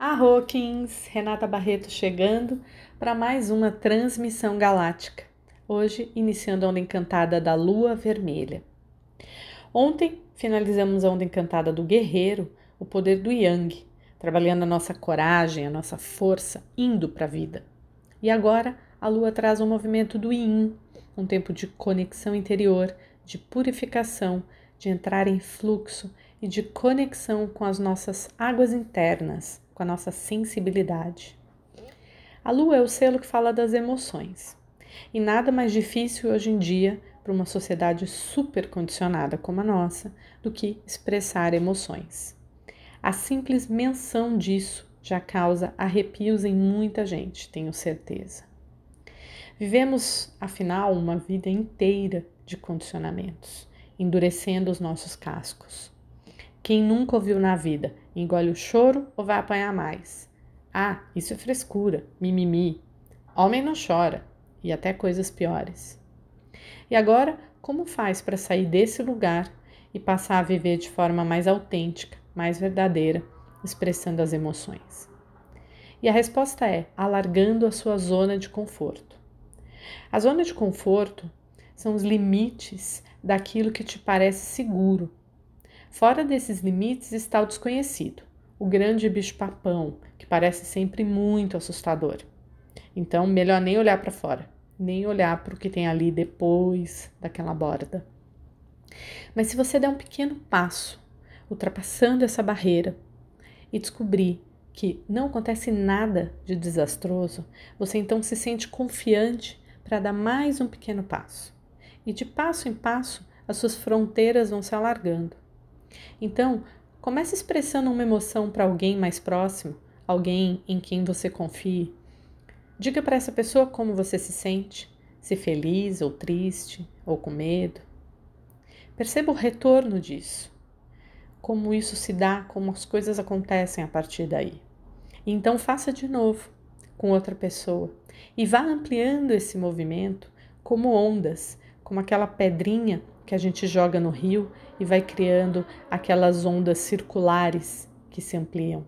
Arroquins, Renata Barreto chegando para mais uma transmissão galáctica. Hoje, iniciando a onda encantada da Lua Vermelha. Ontem, finalizamos a onda encantada do Guerreiro, o poder do Yang, trabalhando a nossa coragem, a nossa força, indo para a vida. E agora, a Lua traz o um movimento do Yin, um tempo de conexão interior, de purificação, de entrar em fluxo e de conexão com as nossas águas internas com a nossa sensibilidade. A lua é o selo que fala das emoções. E nada mais difícil hoje em dia para uma sociedade super condicionada como a nossa do que expressar emoções. A simples menção disso já causa arrepios em muita gente, tenho certeza. Vivemos, afinal, uma vida inteira de condicionamentos, endurecendo os nossos cascos. Quem nunca ouviu na vida, engole o choro ou vai apanhar mais? Ah, isso é frescura, mimimi. Homem não chora, e até coisas piores. E agora, como faz para sair desse lugar e passar a viver de forma mais autêntica, mais verdadeira, expressando as emoções? E a resposta é alargando a sua zona de conforto. A zona de conforto são os limites daquilo que te parece seguro, Fora desses limites está o desconhecido, o grande bicho-papão, que parece sempre muito assustador. Então, melhor nem olhar para fora, nem olhar para o que tem ali depois daquela borda. Mas se você der um pequeno passo, ultrapassando essa barreira e descobrir que não acontece nada de desastroso, você então se sente confiante para dar mais um pequeno passo. E de passo em passo, as suas fronteiras vão se alargando. Então, comece expressando uma emoção para alguém mais próximo, alguém em quem você confie. Diga para essa pessoa como você se sente, se feliz ou triste ou com medo. Perceba o retorno disso, como isso se dá, como as coisas acontecem a partir daí. E então faça de novo com outra pessoa e vá ampliando esse movimento como ondas, como aquela pedrinha que a gente joga no rio e vai criando aquelas ondas circulares que se ampliam.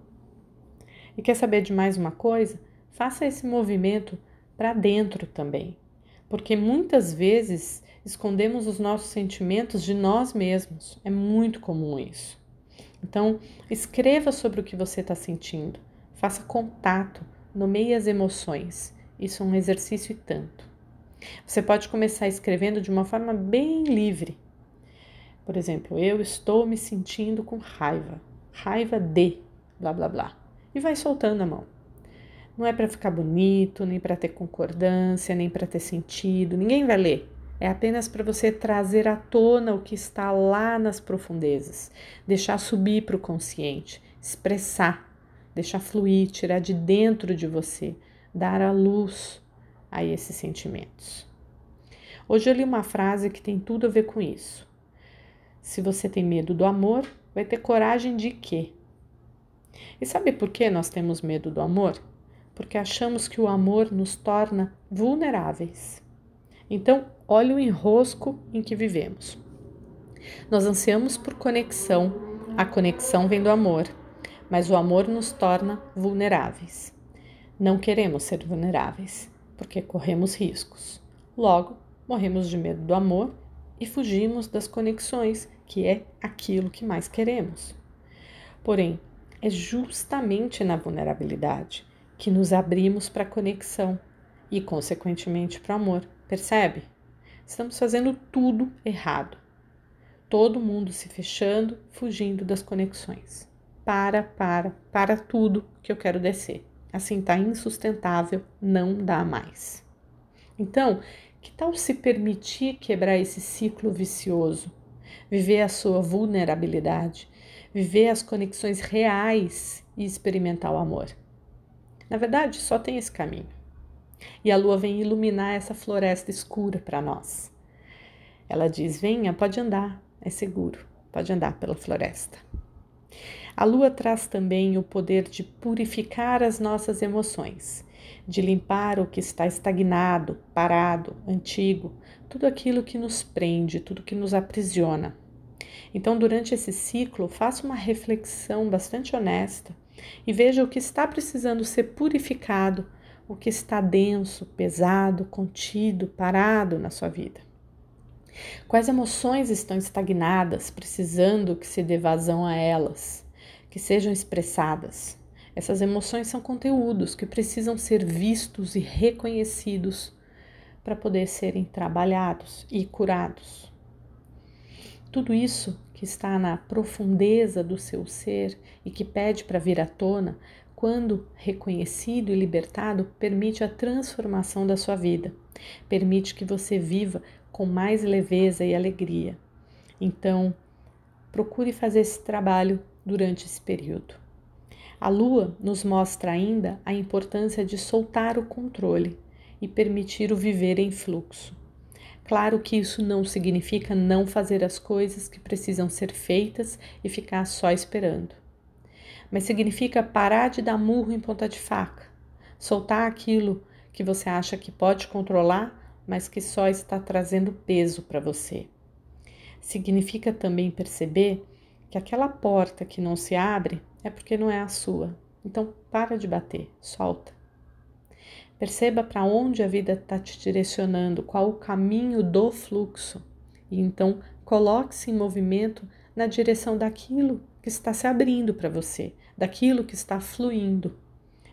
E quer saber de mais uma coisa? Faça esse movimento para dentro também, porque muitas vezes escondemos os nossos sentimentos de nós mesmos. É muito comum isso. Então, escreva sobre o que você está sentindo, faça contato, nomeie as emoções. Isso é um exercício e tanto. Você pode começar escrevendo de uma forma bem livre. Por exemplo, eu estou me sentindo com raiva. Raiva de blá blá blá. E vai soltando a mão. Não é para ficar bonito, nem para ter concordância, nem para ter sentido. Ninguém vai ler. É apenas para você trazer à tona o que está lá nas profundezas, deixar subir para o consciente, expressar, deixar fluir, tirar de dentro de você, dar a luz a esses sentimentos. Hoje eu li uma frase que tem tudo a ver com isso. Se você tem medo do amor, vai ter coragem de quê? E sabe por que nós temos medo do amor? Porque achamos que o amor nos torna vulneráveis. Então, olhe o enrosco em que vivemos. Nós ansiamos por conexão, a conexão vem do amor, mas o amor nos torna vulneráveis. Não queremos ser vulneráveis porque corremos riscos. Logo, morremos de medo do amor e fugimos das conexões, que é aquilo que mais queremos. Porém, é justamente na vulnerabilidade que nos abrimos para a conexão e, consequentemente, para o amor. Percebe? Estamos fazendo tudo errado. Todo mundo se fechando, fugindo das conexões. Para, para, para tudo que eu quero descer. Assim tá insustentável, não dá mais. Então, que tal se permitir quebrar esse ciclo vicioso? Viver a sua vulnerabilidade, viver as conexões reais e experimentar o amor. Na verdade, só tem esse caminho. E a lua vem iluminar essa floresta escura para nós. Ela diz: venha, pode andar, é seguro, pode andar pela floresta. A lua traz também o poder de purificar as nossas emoções, de limpar o que está estagnado, parado, antigo, tudo aquilo que nos prende, tudo que nos aprisiona. Então, durante esse ciclo, faça uma reflexão bastante honesta e veja o que está precisando ser purificado, o que está denso, pesado, contido, parado na sua vida. Quais emoções estão estagnadas, precisando que se dê vazão a elas, que sejam expressadas? Essas emoções são conteúdos que precisam ser vistos e reconhecidos para poder serem trabalhados e curados. Tudo isso que está na profundeza do seu ser e que pede para vir à tona, quando reconhecido e libertado, permite a transformação da sua vida, permite que você viva com mais leveza e alegria. Então, procure fazer esse trabalho durante esse período. A lua nos mostra ainda a importância de soltar o controle e permitir o viver em fluxo. Claro que isso não significa não fazer as coisas que precisam ser feitas e ficar só esperando. Mas significa parar de dar murro em ponta de faca, soltar aquilo que você acha que pode controlar, mas que só está trazendo peso para você. Significa também perceber que aquela porta que não se abre é porque não é a sua. Então, para de bater, solta. Perceba para onde a vida está te direcionando, qual o caminho do fluxo. E então, coloque-se em movimento na direção daquilo que está se abrindo para você, daquilo que está fluindo.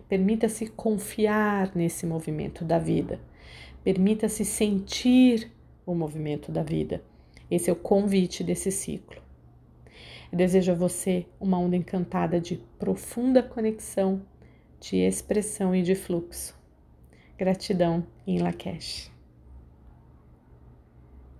Permita-se confiar nesse movimento da vida. Permita-se sentir o movimento da vida. Esse é o convite desse ciclo. Eu desejo a você uma onda encantada de profunda conexão, de expressão e de fluxo. Gratidão em Lakesh.